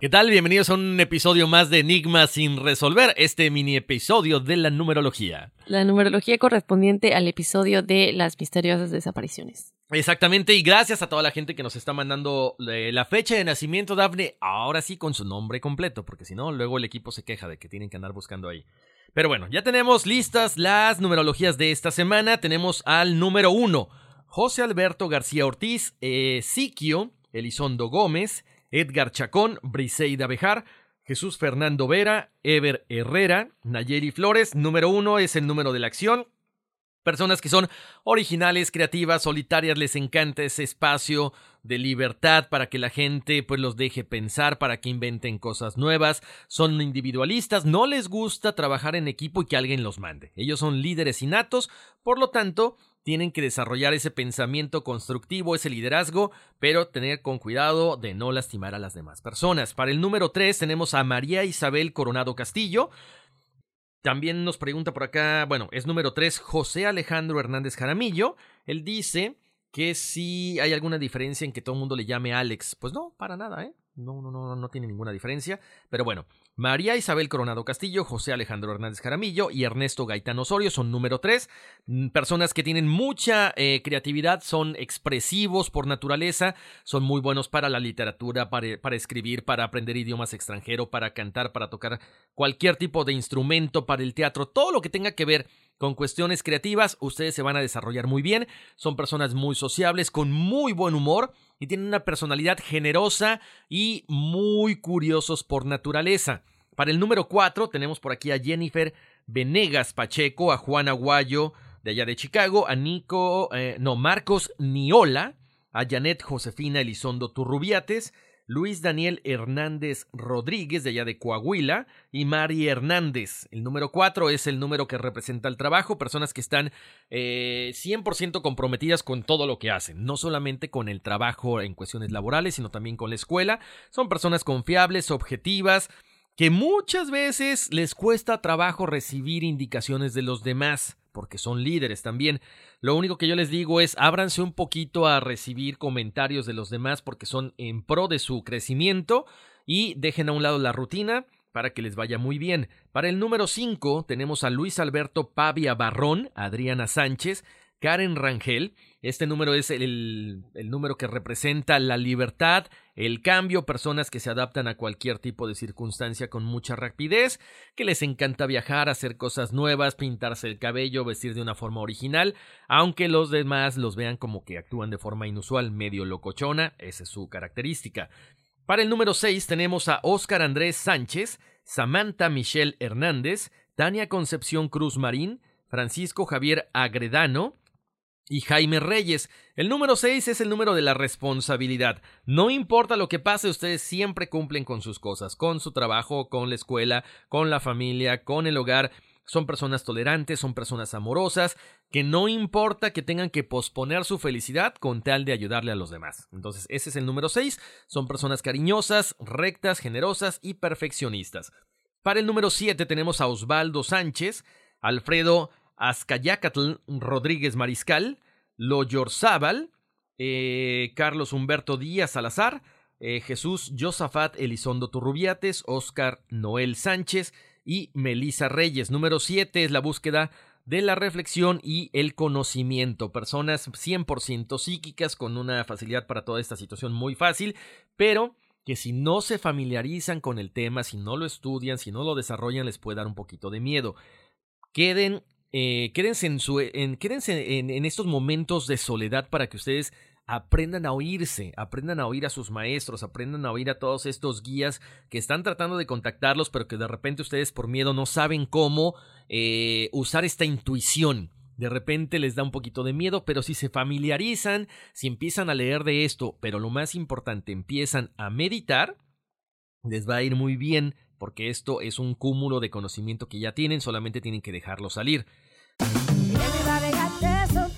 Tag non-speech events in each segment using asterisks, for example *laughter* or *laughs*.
¿Qué tal? Bienvenidos a un episodio más de Enigma sin resolver, este mini episodio de la numerología. La numerología correspondiente al episodio de las misteriosas desapariciones. Exactamente, y gracias a toda la gente que nos está mandando eh, la fecha de nacimiento, Dafne, ahora sí con su nombre completo, porque si no, luego el equipo se queja de que tienen que andar buscando ahí. Pero bueno, ya tenemos listas las numerologías de esta semana. Tenemos al número uno, José Alberto García Ortiz, eh, Siquio, Elizondo Gómez, Edgar Chacón, Briseida Bejar, Jesús Fernando Vera, Ever Herrera, Nayeri Flores. Número uno es el número de la acción. Personas que son originales, creativas, solitarias, les encanta ese espacio de libertad para que la gente pues los deje pensar, para que inventen cosas nuevas, son individualistas, no les gusta trabajar en equipo y que alguien los mande. Ellos son líderes innatos, por lo tanto, tienen que desarrollar ese pensamiento constructivo, ese liderazgo, pero tener con cuidado de no lastimar a las demás personas. Para el número 3 tenemos a María Isabel Coronado Castillo. También nos pregunta por acá, bueno, es número 3, José Alejandro Hernández Jaramillo. Él dice que si hay alguna diferencia en que todo el mundo le llame Alex. Pues no, para nada, ¿eh? No, no, no, no tiene ninguna diferencia. Pero bueno, María Isabel Coronado Castillo, José Alejandro Hernández Jaramillo y Ernesto Gaitán Osorio son número tres. Personas que tienen mucha eh, creatividad, son expresivos por naturaleza, son muy buenos para la literatura, para, para escribir, para aprender idiomas extranjeros, para cantar, para tocar cualquier tipo de instrumento, para el teatro, todo lo que tenga que ver con cuestiones creativas, ustedes se van a desarrollar muy bien. Son personas muy sociables, con muy buen humor y tienen una personalidad generosa y muy curiosos por naturaleza. Para el número 4 tenemos por aquí a Jennifer Venegas Pacheco, a Juan Aguayo de allá de Chicago, a Nico, eh, no, Marcos Niola, a Janet Josefina Elizondo Turrubiates, Luis Daniel Hernández Rodríguez de allá de Coahuila y Mari Hernández. El número 4 es el número que representa el trabajo, personas que están eh, 100% comprometidas con todo lo que hacen, no solamente con el trabajo en cuestiones laborales, sino también con la escuela. Son personas confiables, objetivas, que muchas veces les cuesta trabajo recibir indicaciones de los demás porque son líderes también. Lo único que yo les digo es ábranse un poquito a recibir comentarios de los demás porque son en pro de su crecimiento y dejen a un lado la rutina para que les vaya muy bien. Para el número 5 tenemos a Luis Alberto Pavia Barrón, Adriana Sánchez, Karen Rangel. Este número es el, número que representa la libertad, el cambio, personas que se adaptan a cualquier tipo de circunstancia con mucha rapidez, que les encanta viajar, hacer cosas nuevas, pintarse el cabello, vestir de una forma original, aunque los demás los vean como que actúan de forma inusual, medio locochona, esa es su característica. Para el número 6 tenemos a Óscar Andrés Sánchez, Samantha Michelle Hernández, Tania Concepción Cruz Marín, Francisco Javier Agredano, y Jaime Reyes. El número 6 es el número de la responsabilidad. No importa lo que pase, ustedes siempre cumplen con sus cosas, con su trabajo, con la escuela, con la familia, con el hogar. son personas tolerantes, son personas amorosas, que no importa que tengan que posponer su felicidad con tal de ayudarle a los demás. Entonces, ese es el número 6. Son personas cariñosas, rectas, generosas y perfeccionistas. Para el número 7 tenemos a Osvaldo Sánchez, Alfredo Azcayacatl Rodríguez Mariscal, Loyor Zabal, eh, Carlos Humberto Díaz Salazar, eh, Jesús Josafat Elizondo Turrubiates, Oscar Noel Sánchez, y Melisa Reyes. Número 7 es la búsqueda de la reflexión y el conocimiento. Personas 100% psíquicas con una facilidad para toda esta situación muy fácil, pero que si no se familiarizan con el tema, si no lo estudian, si no lo desarrollan, les puede dar un poquito de miedo. Queden, eh, quédense, en, estos momentos de soledad para que ustedes aprendan a oírse, aprendan a oír a sus maestros, aprendan a oír a todos estos guías que están tratando de contactarlos, pero que de repente ustedes por miedo no saben cómo eh, usar esta intuición. De repente les da un poquito de miedo, pero si se familiarizan, si empiezan a leer de esto, pero lo más importante, empiezan a meditar, les va a ir muy bien, porque esto es un cúmulo de conocimiento que ya tienen, solamente tienen que dejarlo salir.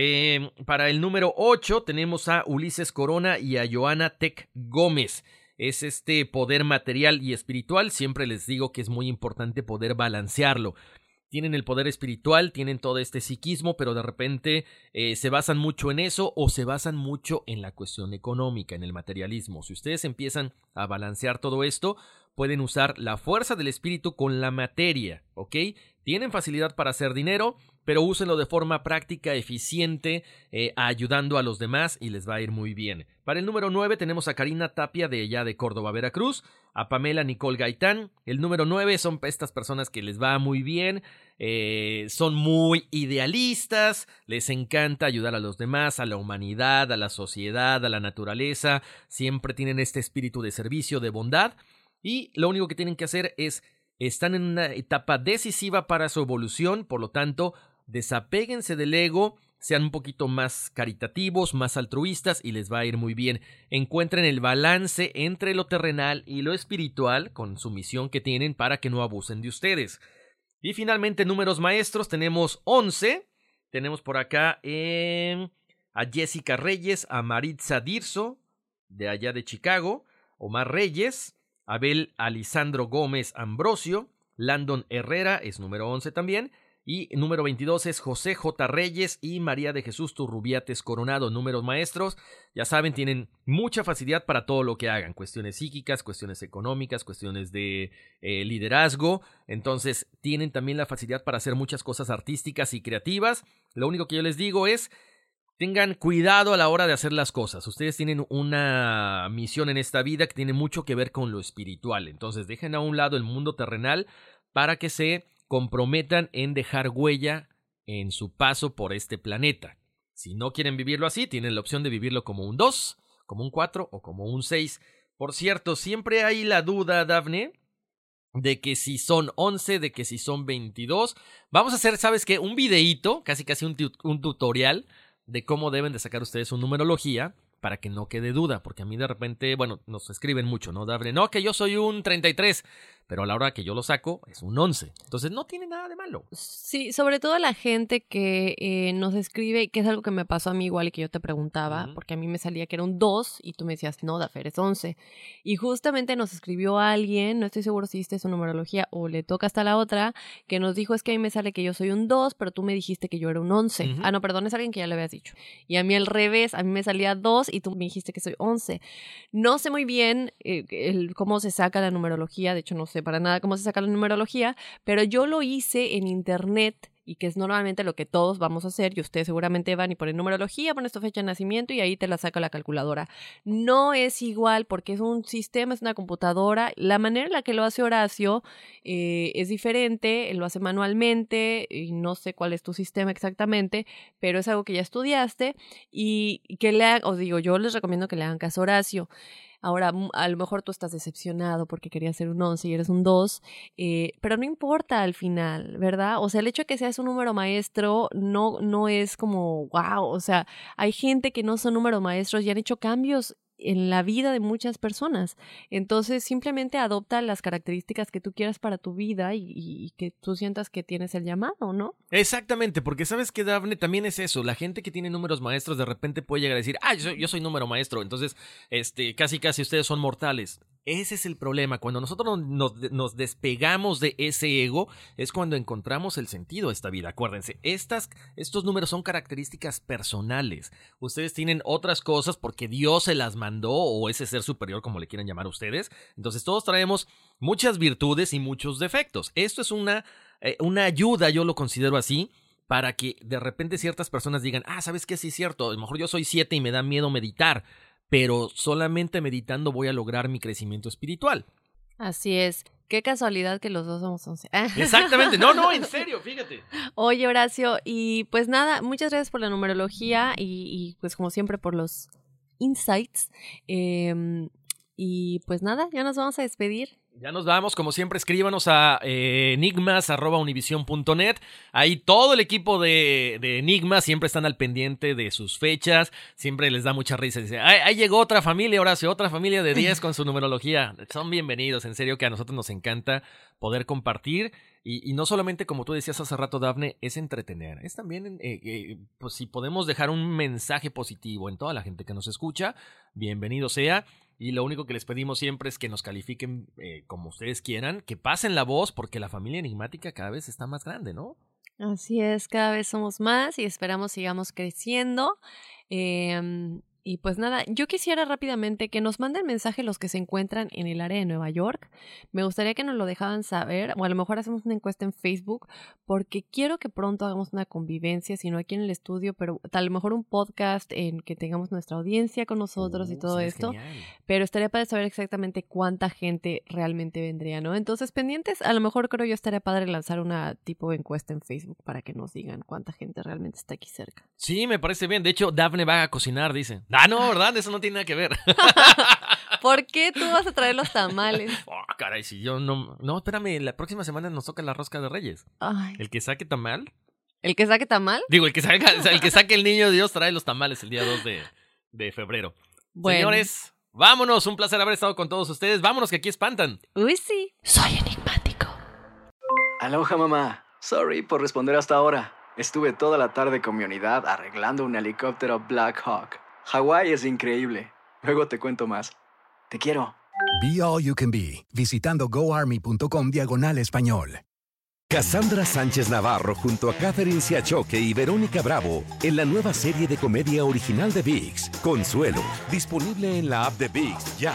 Eh, para el número 8 tenemos a Ulises Corona y a Joana Tech Gómez. Es este poder material y espiritual. Siempre les digo que es muy importante poder balancearlo. Tienen el poder espiritual, tienen todo este psiquismo, pero de repente eh, se basan mucho en eso o se basan mucho en la cuestión económica, en el materialismo. Si ustedes empiezan a balancear todo esto, pueden usar la fuerza del espíritu con la materia, ¿ok? Tienen facilidad para hacer dinero, pero úsenlo de forma práctica, eficiente, eh, ayudando a los demás y les va a ir muy bien. Para el número 9 tenemos a Karina Tapia de allá de Córdoba, Veracruz, a Pamela Nicole Gaitán. El número 9 son estas personas que les va muy bien, eh, son muy idealistas, les encanta ayudar a los demás, a la humanidad, a la sociedad, a la naturaleza, siempre tienen este espíritu de servicio, de bondad y lo único que tienen que hacer es están en una etapa decisiva para su evolución, por lo tanto, desapéguense del ego, sean un poquito más caritativos, más altruistas y les va a ir muy bien. Encuentren el balance entre lo terrenal y lo espiritual con su misión que tienen para que no abusen de ustedes. Y finalmente, números maestros, tenemos 11. Tenemos por acá eh, a Jessica Reyes, a Maritza Dirso, de allá de Chicago, Omar Reyes, Abel Alisandro Gómez Ambrosio, Landon Herrera es número 11 también, y número 22 es José J. Reyes y María de Jesús Turrubiates Coronado, números maestros. Ya saben, tienen mucha facilidad para todo lo que hagan, cuestiones psíquicas, cuestiones económicas, cuestiones de eh, liderazgo. Entonces, tienen también la facilidad para hacer muchas cosas artísticas y creativas. Lo único que yo les digo es, tengan cuidado a la hora de hacer las cosas. Ustedes tienen una misión en esta vida que tiene mucho que ver con lo espiritual. Entonces, dejen a un lado el mundo terrenal para que se comprometan en dejar huella en su paso por este planeta. Si no quieren vivirlo así, tienen la opción de vivirlo como un 2, como un 4 o como un 6. Por cierto, siempre hay la duda, Dafne, de que si son 11, de que si son 22. Vamos a hacer, ¿sabes qué? Un videíto, casi casi un, un tutorial de cómo deben de sacar ustedes su numerología para que no quede duda, porque a mí de repente, bueno, nos escriben mucho, ¿no? Dafne, no, que yo soy un 33 pero a la hora que yo lo saco es un 11. Entonces no tiene nada de malo. Sí, sobre todo la gente que eh, nos escribe, que es algo que me pasó a mí igual y que yo te preguntaba, porque a mí me salía que era un 2 y tú me decías, no, Dafer, es 11. Y justamente nos escribió alguien, no estoy seguro si viste su numerología o le toca hasta la otra, que nos dijo es que a mí me sale que yo soy un 2, pero tú me dijiste que yo era un 11. Ah, no, perdón, es alguien que ya le habías dicho. Y a mí al revés, a mí me salía 2 y tú me dijiste que soy 11. No sé muy bien eh, el, cómo se saca la numerología, de hecho no sé para nada cómo se saca la numerología, pero yo lo hice en internet y que es normalmente lo que todos vamos a hacer, y ustedes seguramente van y ponen numerología, ponen tu fecha de nacimiento y ahí te la saca la calculadora. No es igual porque es un sistema, es una computadora. La manera en la que lo hace Horacio eh, es diferente, lo hace manualmente y no sé cuál es tu sistema exactamente, pero es algo que ya estudiaste y, que le os digo, yo les recomiendo que le hagan caso a Horacio. Ahora, a lo mejor tú estás decepcionado porque querías ser un 11 y eres un 2, eh, pero no importa al final, ¿verdad? O sea, el hecho de que seas un número maestro no, no es como, wow, o sea, hay gente que no son números maestros y han hecho cambios en la vida de muchas personas. Entonces, simplemente adopta las características que tú quieras para tu vida y, que tú sientas que tienes el llamado, ¿no? Exactamente, porque sabes que Dafne también es eso. La gente que tiene números maestros de repente puede llegar a decir, ah, yo soy, yo soy número maestro, entonces, este, casi casi ustedes son mortales. Ese es el problema. Cuando nosotros nos, despegamos de ese ego, es cuando encontramos el sentido de esta vida. Acuérdense, estas, estos números son características personales. Ustedes tienen otras cosas porque Dios se las mandó o ese ser superior, como le quieran llamar ustedes. Entonces, todos traemos muchas virtudes y muchos defectos. Esto es una, eh, una ayuda, yo lo considero así para que de repente ciertas personas digan, ah, ¿sabes qué? Sí es cierto, a lo mejor yo soy siete y me da miedo meditar pero solamente meditando voy a lograr mi crecimiento espiritual. Así es. Qué casualidad que los dos somos once. Exactamente. No, no, en *laughs* serio, fíjate. Oye, Horacio, y pues nada, muchas gracias por la numerología y, pues como siempre por los insights. Em, y pues nada, ya nos vamos a despedir. Ya nos vamos, como siempre, escríbanos a eh, enigmas.univision.net. Ahí todo el equipo de, de, Enigmas siempre están al pendiente de sus fechas, siempre les da mucha risa. Dice, ahí, llegó otra familia, Horacio, otra familia de 10 *laughs* con su numerología. Son bienvenidos, en serio que a nosotros nos encanta poder compartir. Y, no solamente, como tú decías hace rato, Dafne, es entretener, es también, eh, eh, pues si podemos dejar un mensaje positivo en toda la gente que nos escucha, bienvenido sea. Y lo único que les pedimos siempre es que nos califiquen eh, como ustedes quieran, que pasen la voz, porque la familia enigmática cada vez está más grande, ¿no? Así es, cada vez somos más y esperamos sigamos creciendo. Eh, y pues nada, yo quisiera rápidamente que nos manden mensaje los que se encuentran en el área de Nueva York. Me gustaría que nos lo dejaban saber, o a lo mejor hacemos una encuesta en Facebook, porque quiero que pronto hagamos una convivencia, si no aquí en el estudio, pero tal mejor un podcast en que tengamos nuestra audiencia con nosotros y uh, todo esto. Pero estaría padre saber exactamente cuánta gente realmente vendría, ¿no? Entonces, pendientes, a lo mejor creo yo estaría padre lanzar una tipo de encuesta en Facebook para que nos digan cuánta gente realmente está aquí cerca. Sí, me parece bien. De hecho, Daphne va a cocinar, dice. Ah, no, ¿verdad? Eso no tiene nada que ver. *laughs* ¿Por qué tú vas a traer los tamales? Oh, *laughs* caray, si yo no. No, espérame, la próxima semana nos toca la rosca de Reyes. El que saque tamal. ¿El que saque tamal? Digo, el que saque, el que saque el niño de Dios trae los tamales el día 2 de, febrero. Señores, vámonos. Un placer haber estado con todos ustedes. Vámonos, que aquí espantan. Uy, sí. Soy enigmático. Aloha, mamá. Sorry por responder hasta ahora. Estuve toda la tarde con mi unidad arreglando un helicóptero Black Hawk. Hawái es increíble. Luego te cuento más. Te quiero. Be All You Can Be, visitando goarmy.com diagonal español. Cassandra Sánchez Navarro junto a Catherine Siachoque y Verónica Bravo en la nueva serie de comedia original de VIX, Consuelo, disponible en la app de VIX ya.